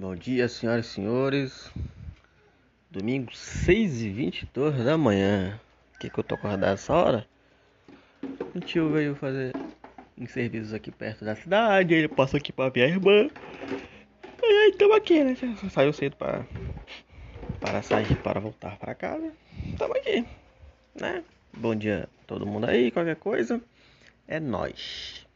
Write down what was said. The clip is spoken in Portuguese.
Bom dia, senhoras e senhores. Domingo 6 e 22 da manhã. O que, que eu tô acordado essa hora? O tio veio fazer uns serviços aqui perto da cidade. Ele passou aqui pra a irmã. E aí, tamo aqui, né? Saiu cedo pra, para sair, para voltar para casa. Tamo aqui, né? Bom dia a todo mundo aí. Qualquer coisa, é nós.